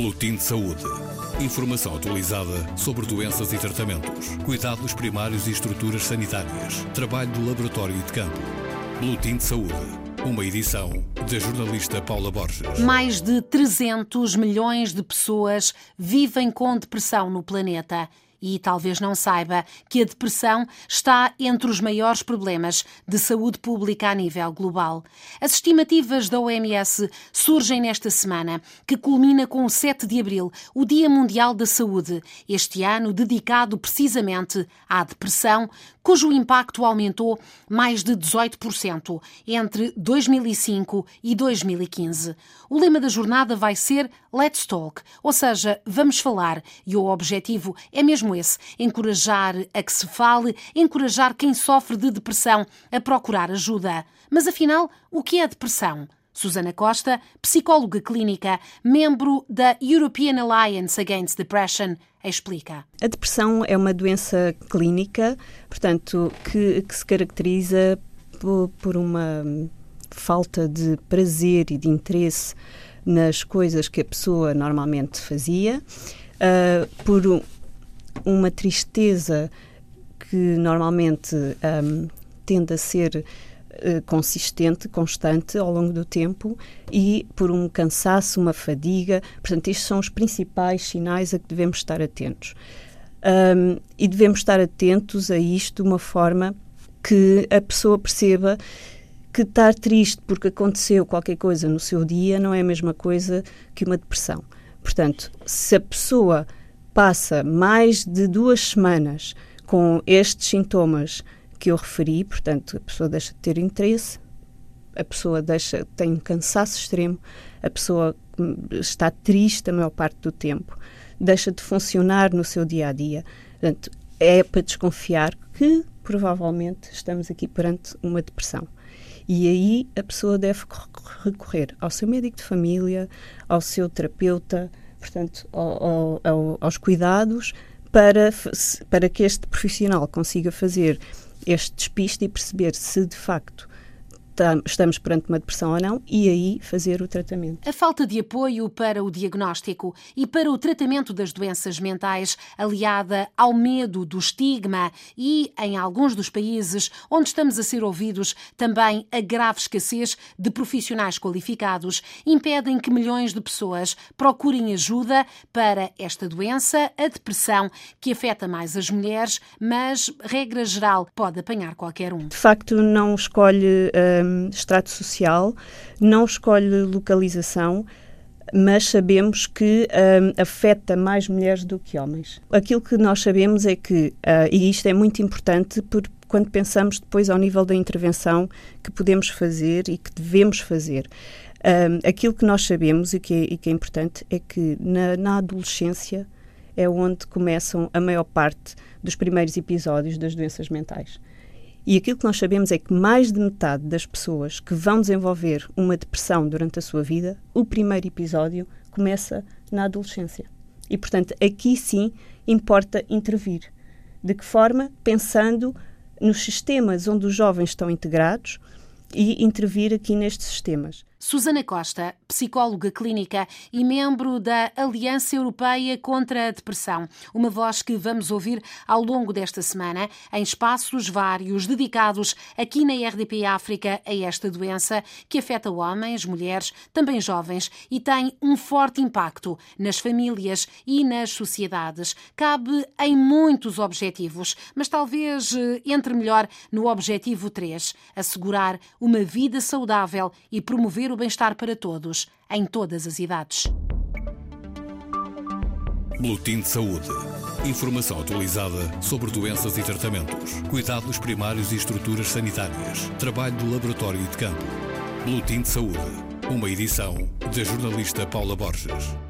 Boletim de Saúde. Informação atualizada sobre doenças e tratamentos, cuidados primários e estruturas sanitárias, trabalho do laboratório e de campo. Boletim de Saúde. Uma edição da jornalista Paula Borges. Mais de 300 milhões de pessoas vivem com depressão no planeta e talvez não saiba que a depressão está entre os maiores problemas de saúde pública a nível global. As estimativas da OMS surgem nesta semana, que culmina com o 7 de abril, o Dia Mundial da Saúde, este ano dedicado precisamente à depressão, cujo impacto aumentou mais de 18% entre 2005 e 2015. O lema da jornada vai ser Let's Talk, ou seja, vamos falar, e o objetivo é mesmo mesmo esse: encorajar a que se fale, encorajar quem sofre de depressão a procurar ajuda. Mas afinal, o que é depressão? Susana Costa, psicóloga clínica, membro da European Alliance Against Depression, explica. A depressão é uma doença clínica, portanto, que, que se caracteriza por, por uma falta de prazer e de interesse nas coisas que a pessoa normalmente fazia, uh, por uma tristeza que normalmente um, tende a ser uh, consistente, constante ao longo do tempo e por um cansaço, uma fadiga. Portanto, estes são os principais sinais a que devemos estar atentos. Um, e devemos estar atentos a isto de uma forma que a pessoa perceba que estar triste porque aconteceu qualquer coisa no seu dia não é a mesma coisa que uma depressão. Portanto, se a pessoa passa mais de duas semanas com estes sintomas que eu referi, portanto, a pessoa deixa de ter interesse, a pessoa deixa, tem um cansaço extremo, a pessoa hum, está triste a maior parte do tempo, deixa de funcionar no seu dia a dia. Portanto, é para desconfiar que provavelmente estamos aqui perante uma depressão. E aí a pessoa deve recorrer ao seu médico de família, ao seu terapeuta, portanto, ao, ao, aos cuidados para, para que este profissional consiga fazer este despiste e perceber se de facto estamos perante uma depressão ou não e aí fazer o tratamento. A falta de apoio para o diagnóstico e para o tratamento das doenças mentais, aliada ao medo do estigma e, em alguns dos países onde estamos a ser ouvidos, também a grave escassez de profissionais qualificados, impedem que milhões de pessoas procurem ajuda para esta doença, a depressão, que afeta mais as mulheres, mas, regra geral, pode apanhar qualquer um. De facto, não escolhe. Hum, extrato social, não escolhe localização, mas sabemos que um, afeta mais mulheres do que homens. Aquilo que nós sabemos é que, uh, e isto é muito importante por, quando pensamos depois ao nível da intervenção que podemos fazer e que devemos fazer. Um, aquilo que nós sabemos e que é, e que é importante é que na, na adolescência é onde começam a maior parte dos primeiros episódios das doenças mentais. E aquilo que nós sabemos é que mais de metade das pessoas que vão desenvolver uma depressão durante a sua vida, o primeiro episódio começa na adolescência. E, portanto, aqui sim importa intervir. De que forma? Pensando nos sistemas onde os jovens estão integrados e intervir aqui nestes sistemas. Susana Costa, psicóloga clínica e membro da Aliança Europeia contra a Depressão, uma voz que vamos ouvir ao longo desta semana em espaços vários dedicados aqui na RDP África a esta doença que afeta homens, mulheres, também jovens e tem um forte impacto nas famílias e nas sociedades. Cabe em muitos objetivos, mas talvez eh, entre melhor no objetivo 3, assegurar uma vida saudável e promover o bem-estar para todos, em todas as idades. Boletim de Saúde. Informação atualizada sobre doenças e tratamentos, cuidados primários e estruturas sanitárias, trabalho do laboratório e de campo. Boletim de Saúde. Uma edição da jornalista Paula Borges.